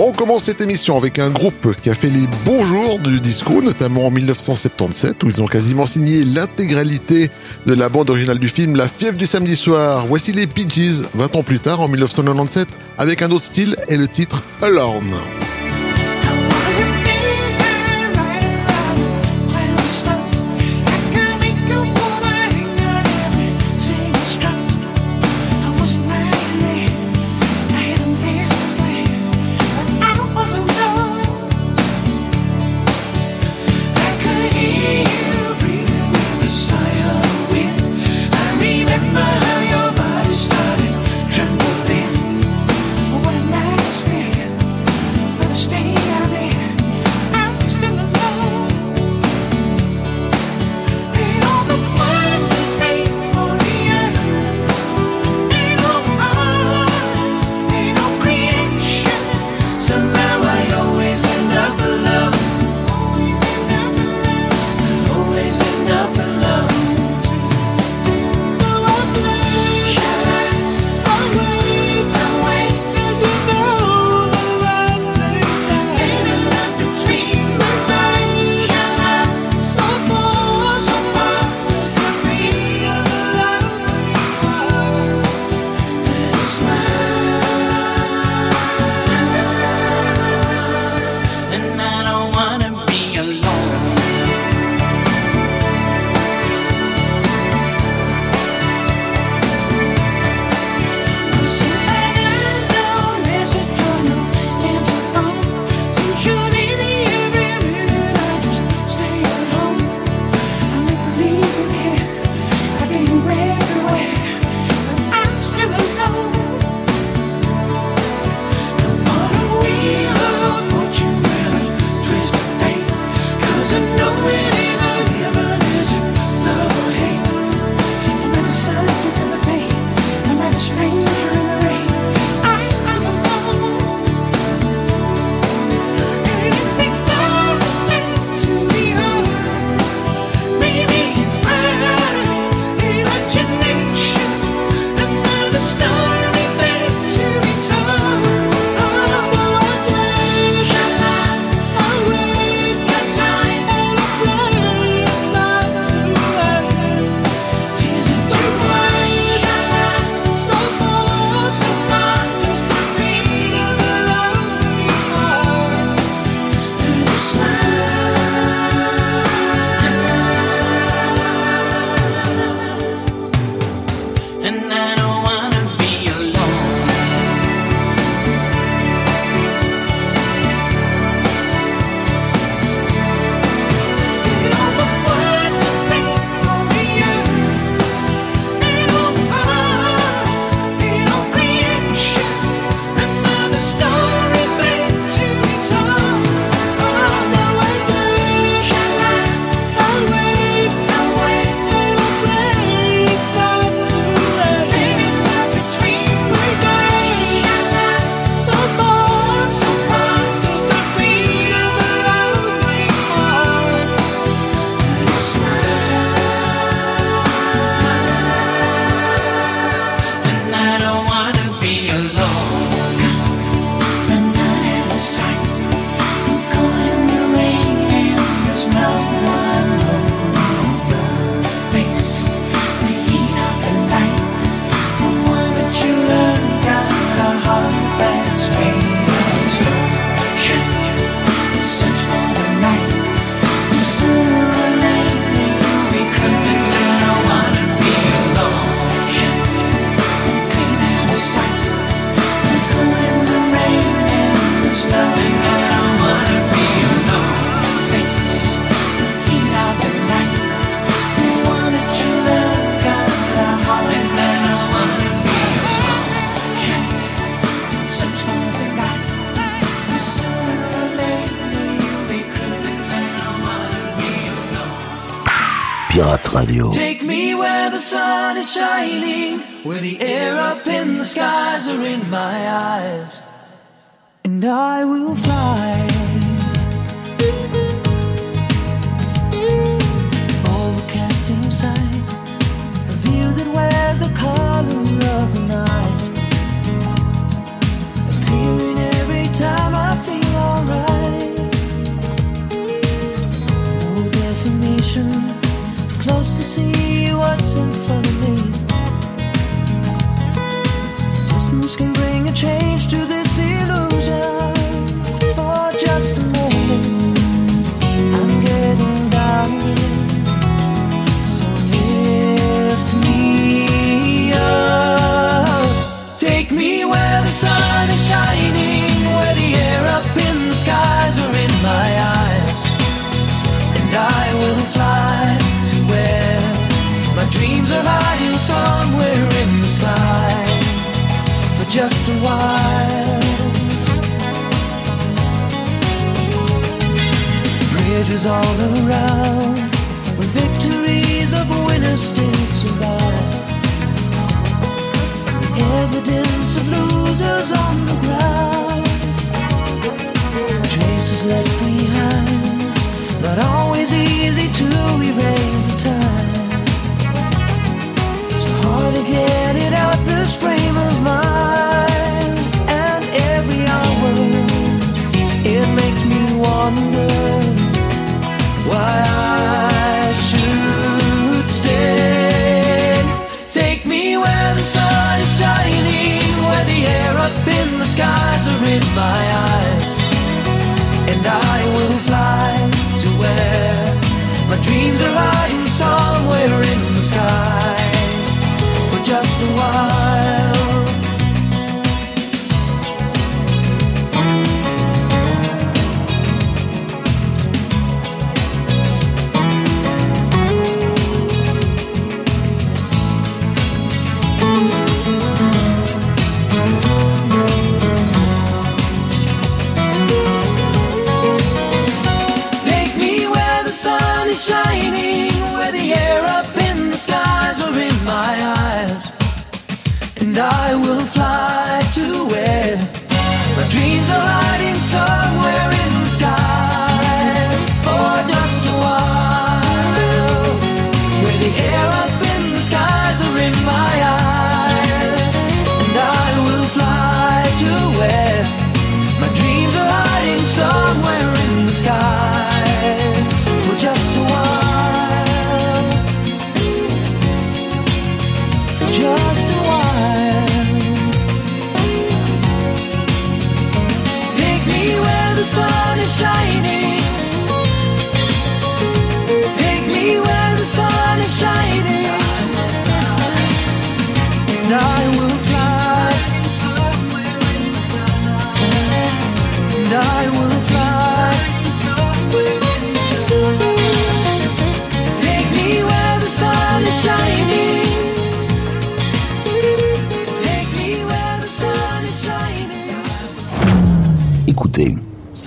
On commence cette émission avec un groupe qui a fait les beaux jours du disco, notamment en 1977, où ils ont quasiment signé l'intégralité de la bande originale du film La fièvre du samedi soir. Voici les Peaches, 20 ans plus tard, en 1997, avec un autre style et le titre Alone.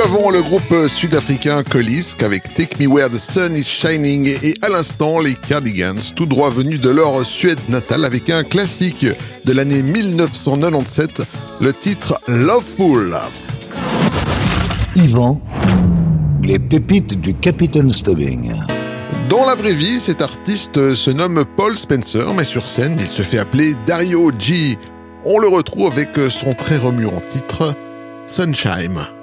Avant, le groupe sud-africain Colisk avec Take Me Where the Sun is Shining et à l'instant, les Cardigans, tout droit venus de leur Suède natale avec un classique de l'année 1997, le titre Loveful. Yvan, les pépites du Capitaine Stubbing. Dans la vraie vie, cet artiste se nomme Paul Spencer, mais sur scène, il se fait appeler Dario G. On le retrouve avec son très remuant titre Sunshine.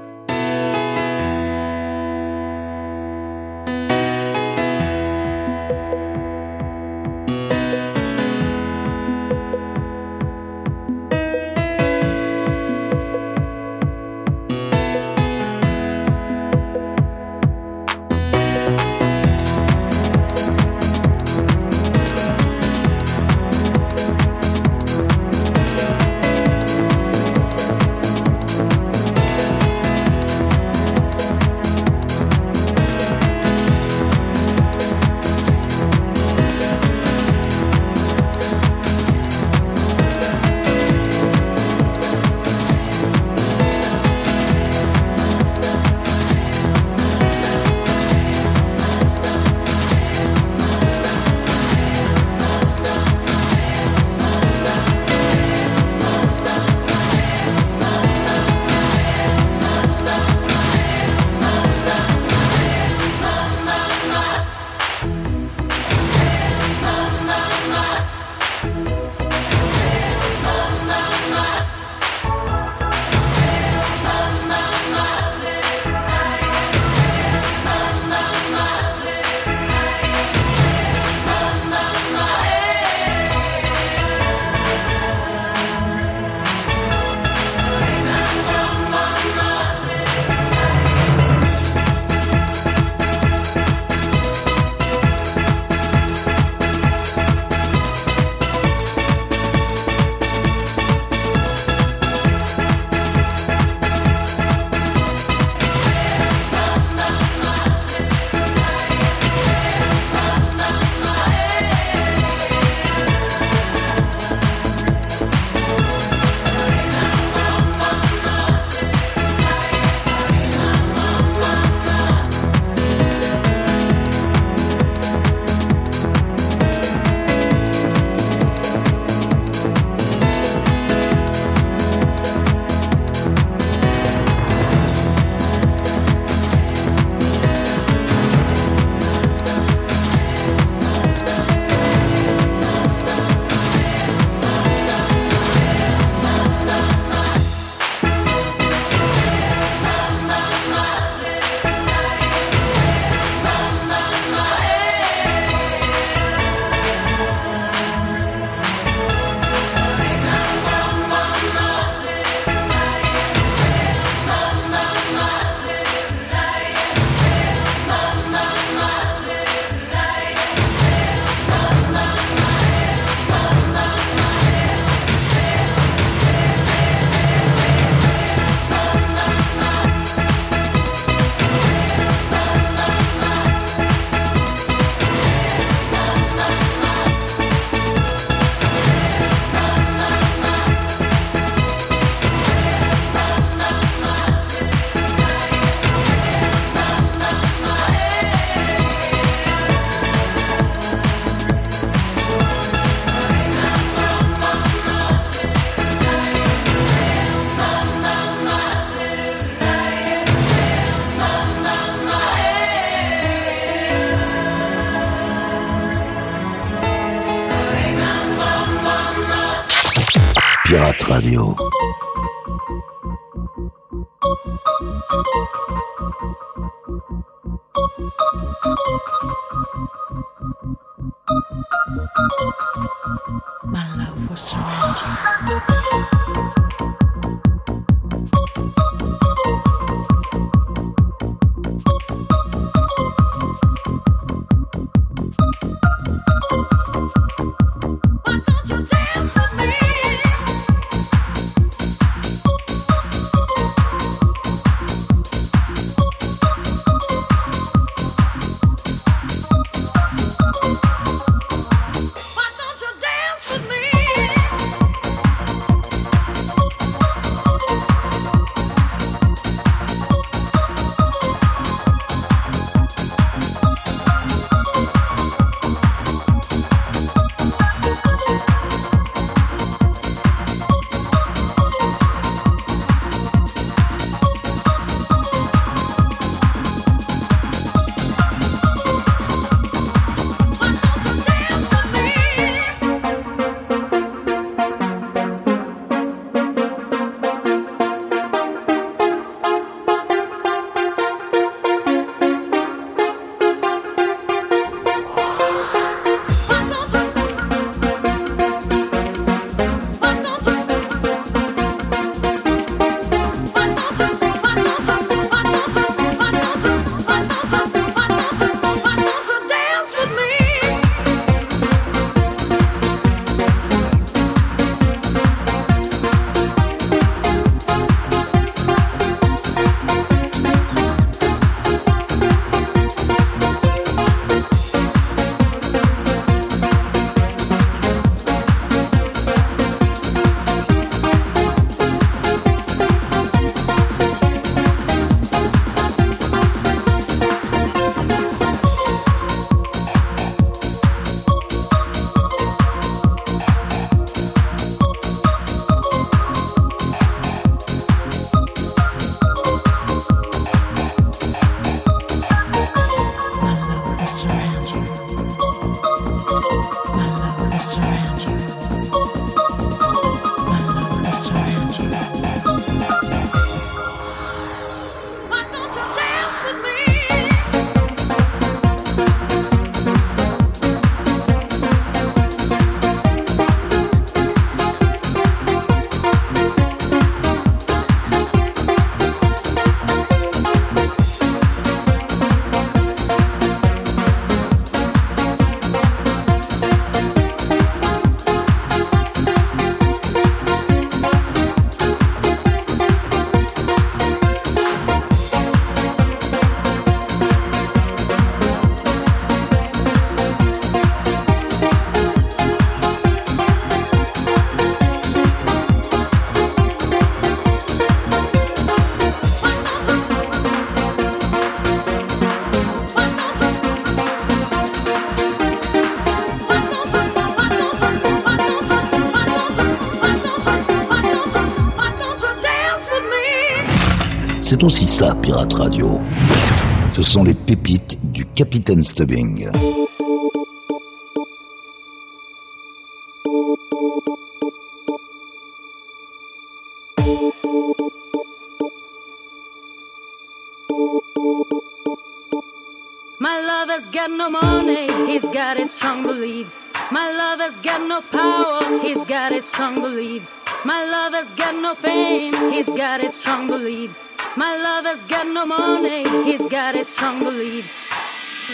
C'est aussi ça, Pirate Radio. Ce sont les pépites du Capitaine Stubbing. My lover's got no money, he's got his strong beliefs. My lover's got no power, he's got his strong beliefs. My lover's got no fame, he's got his strong beliefs. Lover's got no money, he's got his strong beliefs.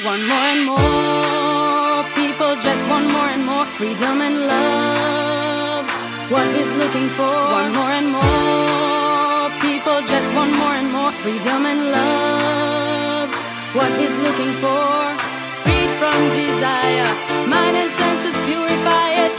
One more and more, people just want more and more freedom and love. What he's looking for, one more and more, people just want more and more freedom and love. What he's looking for, freed from desire, mind and senses purify it,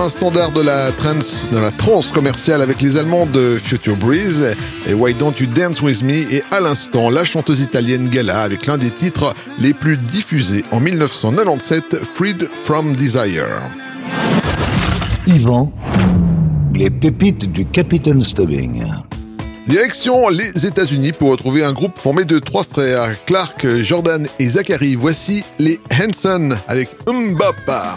un standard de la trance, de la trance commerciale avec les Allemands de Future Breeze et Why Don't You Dance With Me et à l'instant, la chanteuse italienne Gala avec l'un des titres les plus diffusés en 1997, Freed From Desire. Yvan, les pépites du Capitaine Stubbing. Direction les États-Unis pour retrouver un groupe formé de trois frères, Clark, Jordan et Zachary. Voici les Hanson avec Mbapa.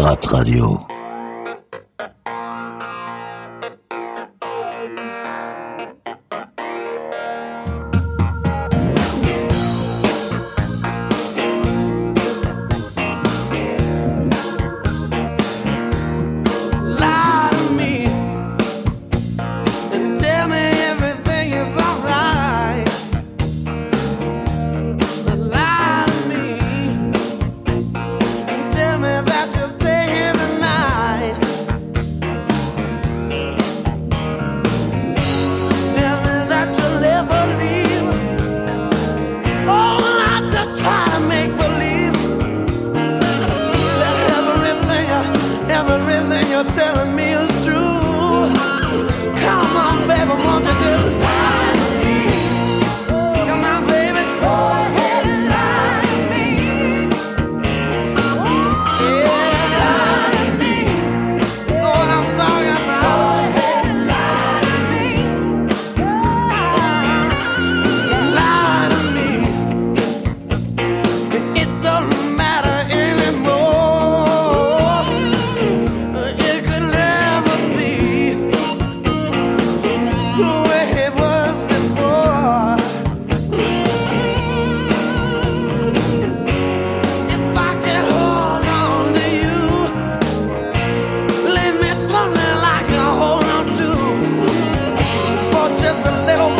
Radio. just a little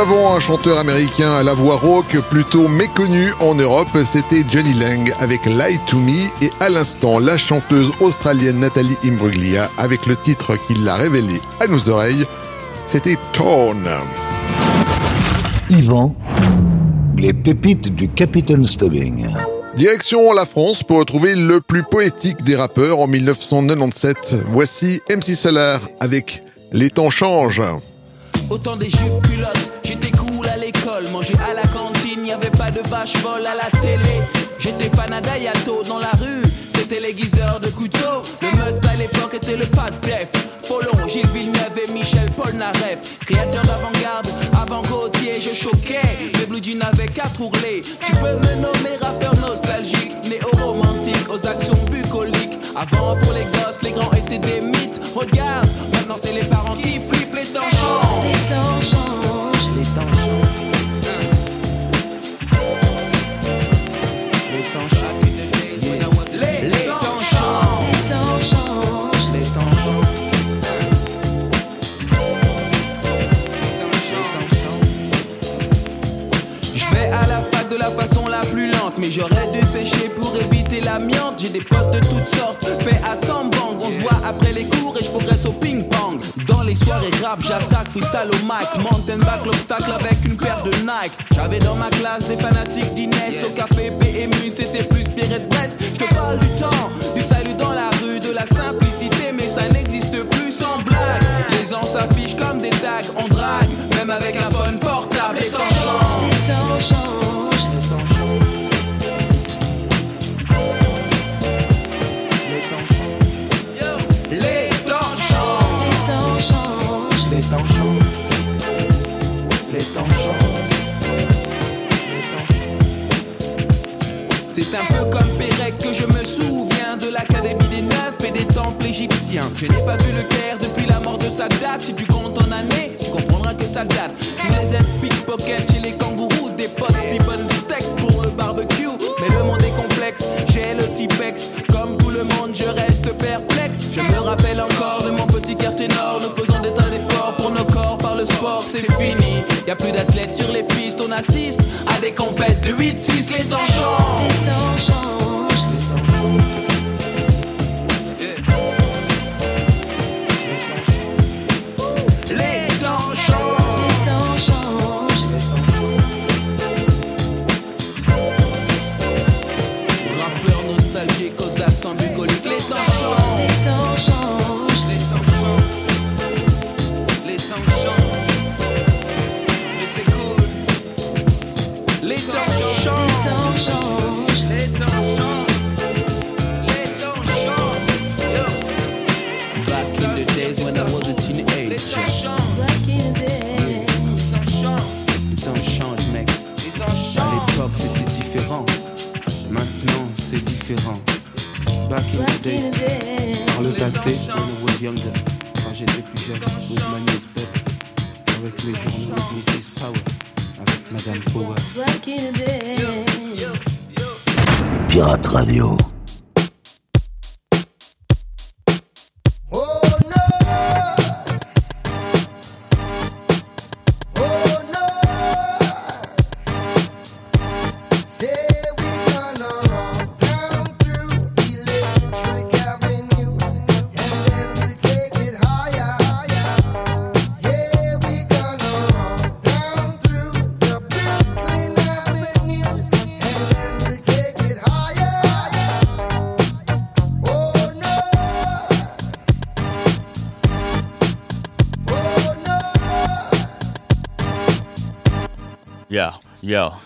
Avant, un chanteur américain à la voix rauque plutôt méconnu en Europe, c'était Johnny Lang avec Lie to Me et à l'instant, la chanteuse australienne Nathalie Imbruglia avec le titre qui l'a révélé à nos oreilles, c'était Torn. Yvan, les pépites du Capitaine Stubbing. Direction la France pour retrouver le plus poétique des rappeurs en 1997. Voici MC Solar avec Les temps changent. Autant des jupes culottes, manger à la cantine, y avait pas de vache folle à la télé. J'étais fan à Dayato dans la rue, c'était l'aiguiseur de couteau. Le must à l'époque était le pas de def. Folon, Gilles Villeneuve et Michel Polnareff. Créateur d'avant-garde, avant Gauthier, je choquais. Les blue jeans avaient quatre ourlets. Tu peux me nommer rappeur nostalgique, néo-romantique, aux actions bucoliques. Avant pour les gosses, les grands étaient des mythes. Regarde, maintenant c'est les mais j'aurais dû sécher pour éviter l'amiante. J'ai des potes de toutes sortes, paix à 100 bang. On se voit après les cours et je progresse au ping-pong. Dans les soirées rap, j'attaque freestyle au mic. Mountain back l'obstacle avec une paire de Nike. J'avais dans ma classe des fanatiques d'Inès. Au café PMU, c'était plus Pierre de Brest. Je parle du temps, du salut dans la rue, de la simplicité, mais ça n'existe plus sans blague. Les gens s'affichent comme des tags, on drague, même avec un phone portable. Les temps changent. Je n'ai pas vu le Caire depuis la mort de sa date Si tu comptes en années, tu comprendras que ça date. Sous les aides pickpocket chez les kangourous, des potes, des bonnes steaks pour le barbecue. Mais le monde est complexe, j'ai le typex. Comme tout le monde, je reste perplexe. Je me rappelle encore de mon petit quartier nord. Nous faisons des tas d'efforts pour nos corps par le sport, c'est fini. Y a plus d'athlètes sur les pistes, on assiste à des compètes de 8-6, les tangents. Les. Back in the Back in days. the day. Par le passé, when I was younger. Quand j'étais plus jeune, with my newspaper. Avec les journaux, Mrs. Power. Avec Madame Power. Back in the day. Pirate Radio. Yeah.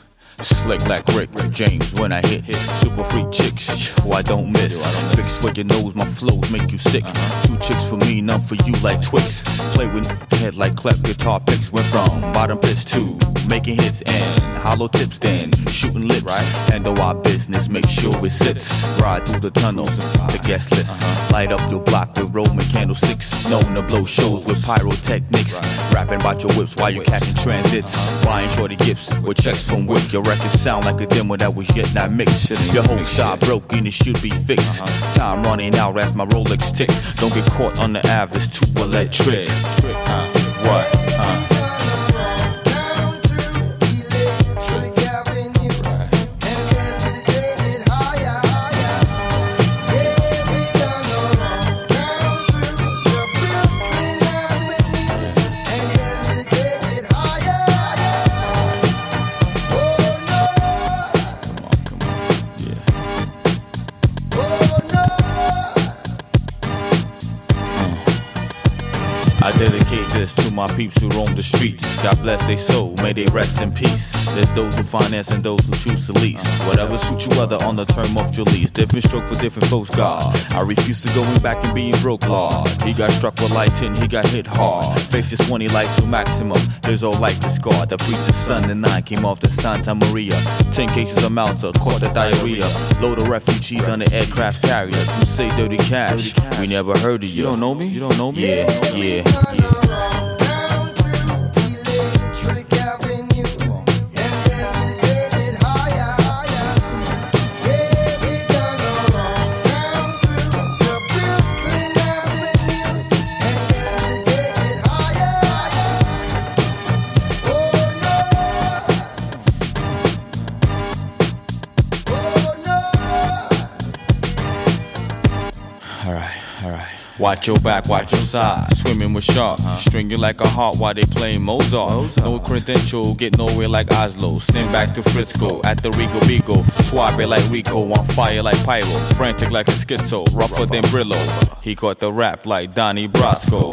Slick like Rick James when I hit hit super freak chicks. Who I don't miss. Fix for your nose, my flows make you sick. Two chicks for me, none for you like Twix. Play with head like cleft guitar picks. Went from bottom pits to making hits and hollow tips, then shooting lips. Right. Handle our business, make sure it sits. Ride through the tunnels, the guest list. Light up your block the road with Roman candlesticks. Known to blow shows with pyrotechnics. Rapping about your whips while you're catching transits. Buying shorty gifts with checks from Wick. Your records sound like a demo that was yet not mixed. Your whole style broken, it should be fixed. Time running out as my Rolex tick. Don't get caught on the average, too electric. What? Uh. My peeps who roam the streets. God bless their soul, may they rest in peace. There's those who finance and those who choose to lease. Whatever suits you other on the term of your lease. Different stroke for different folks, God. I refuse to going back and being broke, Lord. He got struck with lighting, he got hit hard. Faces 20 light to maximum. His old life is scarred. The preacher's son and nine came off the Santa Maria. Ten cases of Malta, caught the diarrhea. Load of refugees on the aircraft carriers. Some say dirty cash. We never heard of you. You don't know me? You don't know me? Yeah, yeah. Watch your back, watch your side. Swimming with sharks. String you like a heart while they playing Mozart. No credential, get nowhere like Oslo. Send back to Frisco at the Rico Bigo. Swab it like Rico, on fire like Pyro. Frantic like a schizo, rougher than Brillo. He caught the rap like Donnie Brasco.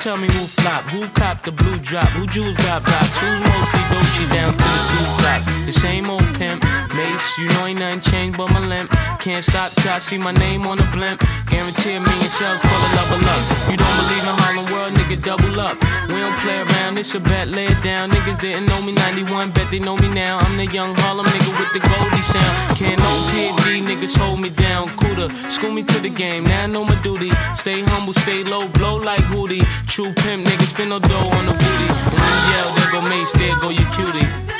Tell me who flop, who cop the blue drop, who jewels got blocks, who's mostly Dolce down to the two top. The same old pimp, mace, you know ain't nothing changed but my limp. Can't stop till I see my name on the blimp. Guarantee me a million sales, pull a up. You don't believe in Harlem World, nigga, double up. We don't play around, it's a bet, lay it down. Niggas didn't know me 91, bet they know me now. I'm the young Harlem nigga with the Goldie sound. Can't no PD, niggas hold me down. Cooler, school me to the game, now I know my duty. Stay humble, stay low, blow like Hootie. True pimp, niggas spin no dough on the booty. And when you yell, there go Mace, there go your cutie.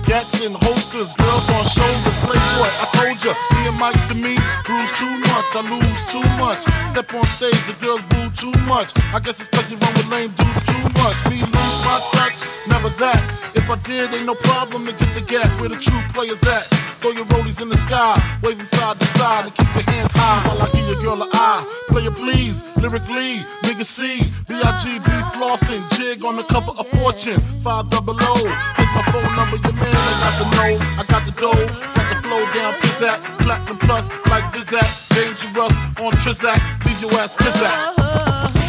Gats in holsters, girls on shoulders. Playboy, I told ya, me and Mike's to me. Bruise too much, I lose too much. Step on stage, the girls boo too much. I guess it's cause you run with lame dudes too much. Me lose my touch, never that. If I did, ain't no problem to get the gap where the true players at. Throw your rollies in the sky, wave waving side to side, and keep your hands high while I give your girl a eye. Player please, lyrically, nigga C, B-I-G-B flossing, jig on the cover of Fortune, 5 double O. Here's my phone number, your man, I got the know, I got the dough, got the flow down, pizzat, platinum plus, like Zizak, dangerous on Trizak, leave your ass pizzat.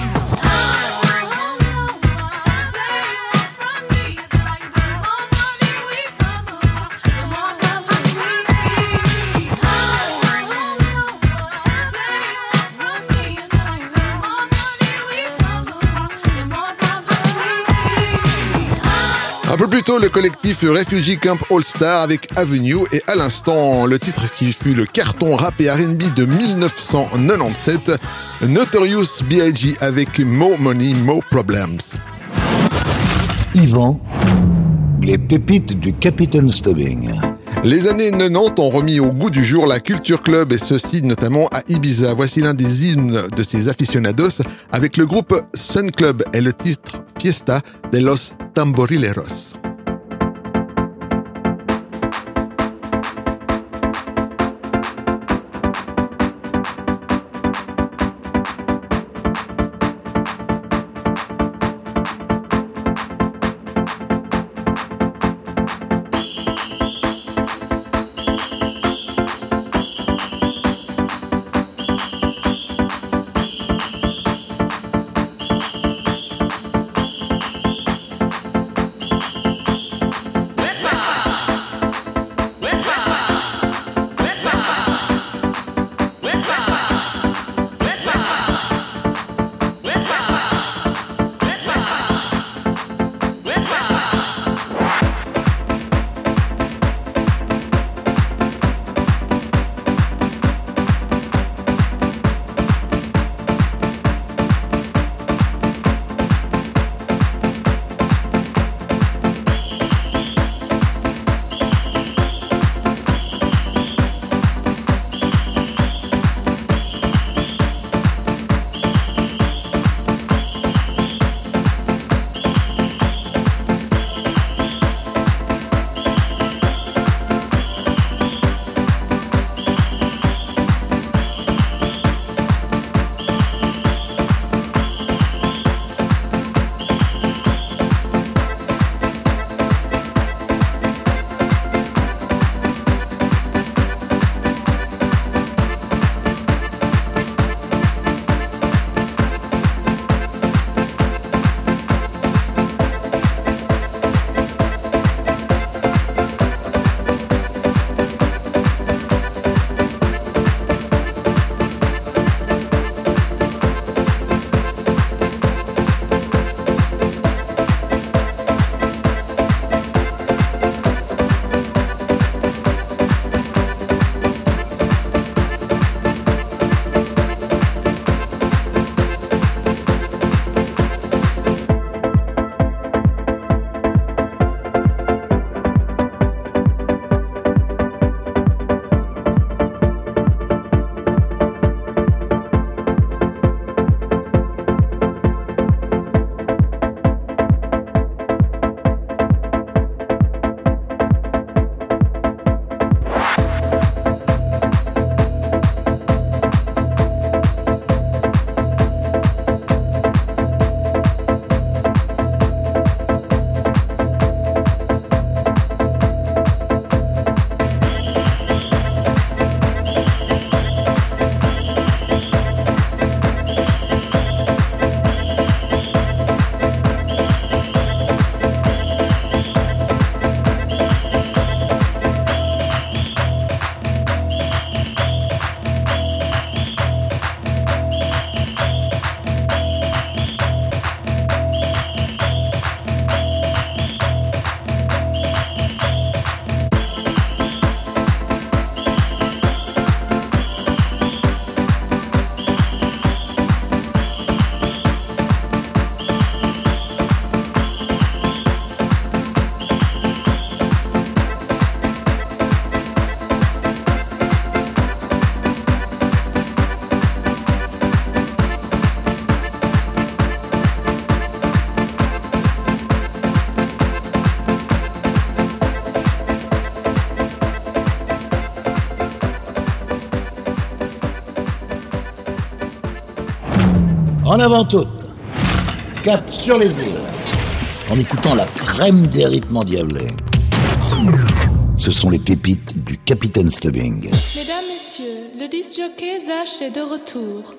Un peu plus tôt, le collectif Refugee Camp All Star avec Avenue et à l'instant, le titre qui fut le carton rap et R&B de 1997, Notorious B.I.G. avec Mo Money, Mo Problems. Yvan, les pépites du Capitaine Stubbing. Les années 90 ont remis au goût du jour la culture club et ceci notamment à Ibiza. Voici l'un des hymnes de ces aficionados avec le groupe Sun Club et le titre Fiesta de los Tamborileros. Avant toutes. Cap sur les îles. En écoutant la crème des rythmes endiablés. Ce sont les pépites du Capitaine Stubbing. Mesdames, Messieurs, le disc jockey Zach est de retour.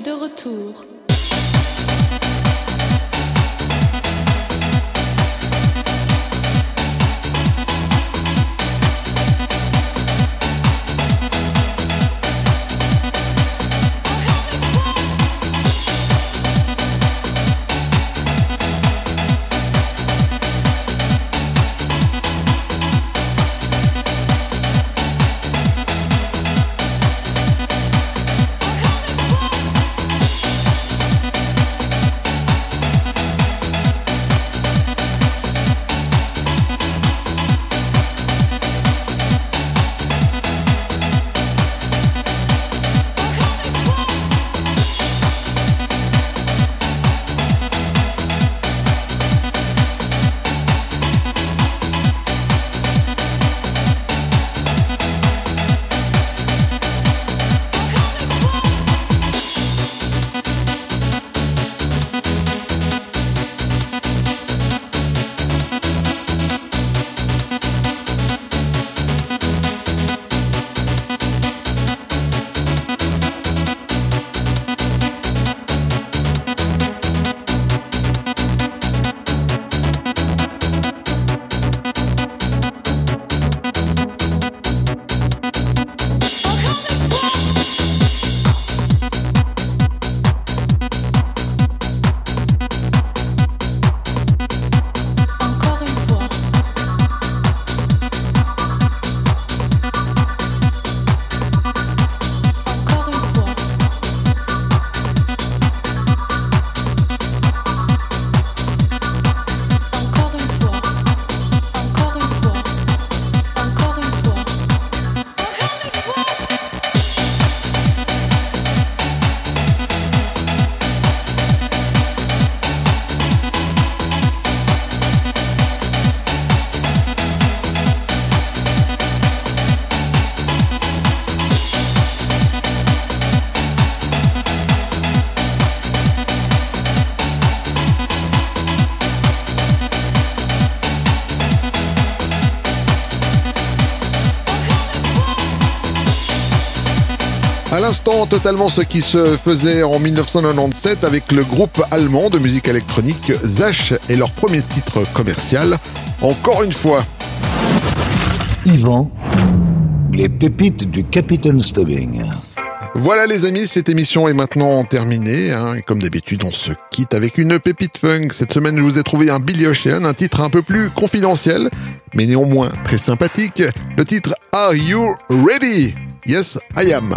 De retour. Totalement ce qui se faisait en 1997 avec le groupe allemand de musique électronique Zach et leur premier titre commercial, Encore une fois. Yvan, les pépites du Capitaine Stubbing. Voilà les amis, cette émission est maintenant terminée. hein. Et comme d'habitude, on se quitte avec une pépite funk. Cette semaine, je vous ai trouvé un Billy Ocean, un titre un peu plus confidentiel, mais néanmoins très sympathique. Le titre Are You Ready? Yes, I am.